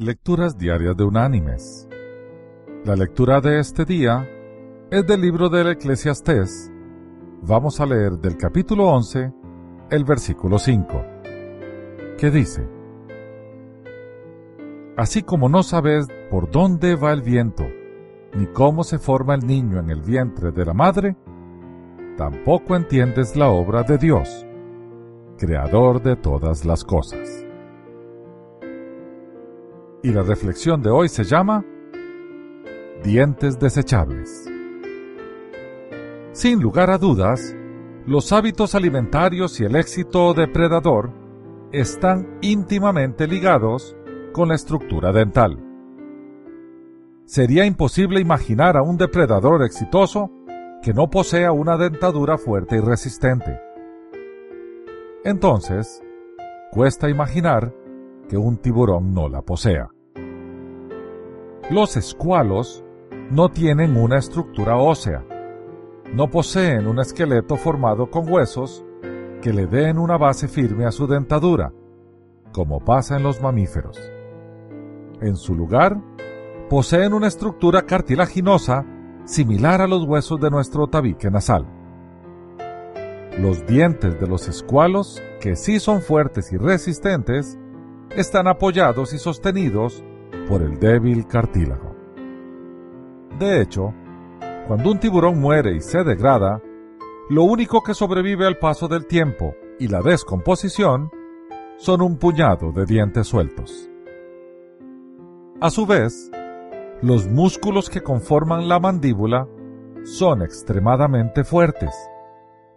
Lecturas Diarias de Unánimes. La lectura de este día es del libro del Eclesiastés. Vamos a leer del capítulo 11, el versículo 5, que dice, Así como no sabes por dónde va el viento, ni cómo se forma el niño en el vientre de la madre, tampoco entiendes la obra de Dios, creador de todas las cosas. Y la reflexión de hoy se llama Dientes desechables. Sin lugar a dudas, los hábitos alimentarios y el éxito depredador están íntimamente ligados con la estructura dental. Sería imposible imaginar a un depredador exitoso que no posea una dentadura fuerte y resistente. Entonces, cuesta imaginar que un tiburón no la posea. Los escualos no tienen una estructura ósea, no poseen un esqueleto formado con huesos que le den una base firme a su dentadura, como pasa en los mamíferos. En su lugar, poseen una estructura cartilaginosa similar a los huesos de nuestro tabique nasal. Los dientes de los escualos, que sí son fuertes y resistentes, están apoyados y sostenidos por el débil cartílago. De hecho, cuando un tiburón muere y se degrada, lo único que sobrevive al paso del tiempo y la descomposición son un puñado de dientes sueltos. A su vez, los músculos que conforman la mandíbula son extremadamente fuertes,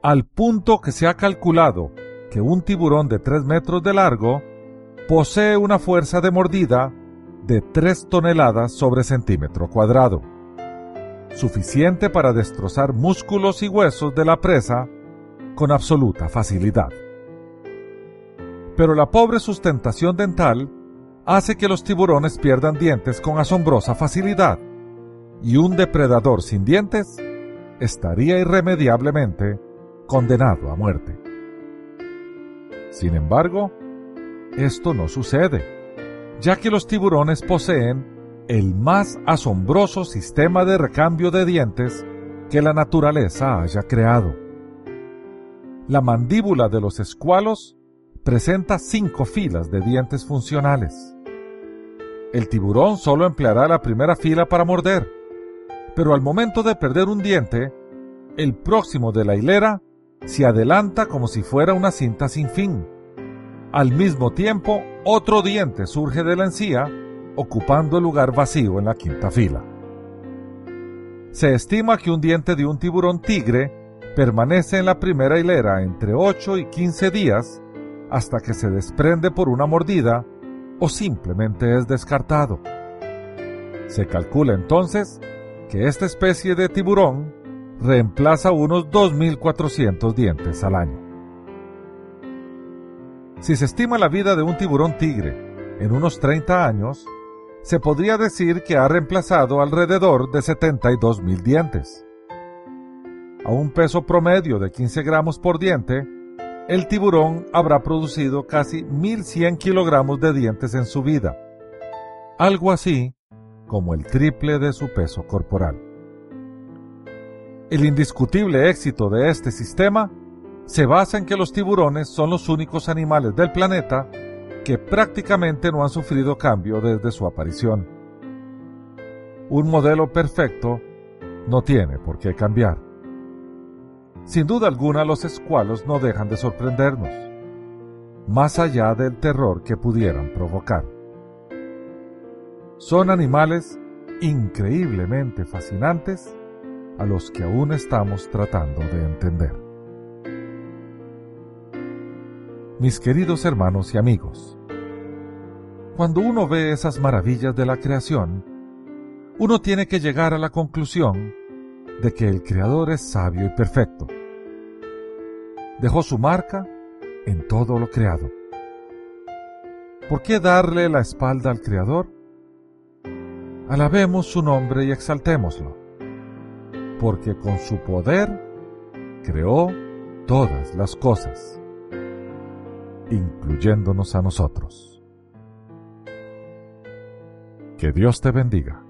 al punto que se ha calculado que un tiburón de 3 metros de largo posee una fuerza de mordida de 3 toneladas sobre centímetro cuadrado, suficiente para destrozar músculos y huesos de la presa con absoluta facilidad. Pero la pobre sustentación dental hace que los tiburones pierdan dientes con asombrosa facilidad, y un depredador sin dientes estaría irremediablemente condenado a muerte. Sin embargo, esto no sucede, ya que los tiburones poseen el más asombroso sistema de recambio de dientes que la naturaleza haya creado. La mandíbula de los escualos presenta cinco filas de dientes funcionales. El tiburón solo empleará la primera fila para morder, pero al momento de perder un diente, el próximo de la hilera se adelanta como si fuera una cinta sin fin. Al mismo tiempo, otro diente surge de la encía, ocupando el lugar vacío en la quinta fila. Se estima que un diente de un tiburón tigre permanece en la primera hilera entre 8 y 15 días hasta que se desprende por una mordida o simplemente es descartado. Se calcula entonces que esta especie de tiburón reemplaza unos 2.400 dientes al año. Si se estima la vida de un tiburón tigre en unos 30 años, se podría decir que ha reemplazado alrededor de 72.000 dientes. A un peso promedio de 15 gramos por diente, el tiburón habrá producido casi 1.100 kilogramos de dientes en su vida, algo así como el triple de su peso corporal. El indiscutible éxito de este sistema se basa en que los tiburones son los únicos animales del planeta que prácticamente no han sufrido cambio desde su aparición. Un modelo perfecto no tiene por qué cambiar. Sin duda alguna los escualos no dejan de sorprendernos, más allá del terror que pudieran provocar. Son animales increíblemente fascinantes a los que aún estamos tratando de entender. Mis queridos hermanos y amigos, cuando uno ve esas maravillas de la creación, uno tiene que llegar a la conclusión de que el Creador es sabio y perfecto. Dejó su marca en todo lo creado. ¿Por qué darle la espalda al Creador? Alabemos su nombre y exaltémoslo, porque con su poder creó todas las cosas, incluyéndonos a nosotros. Que Dios te bendiga.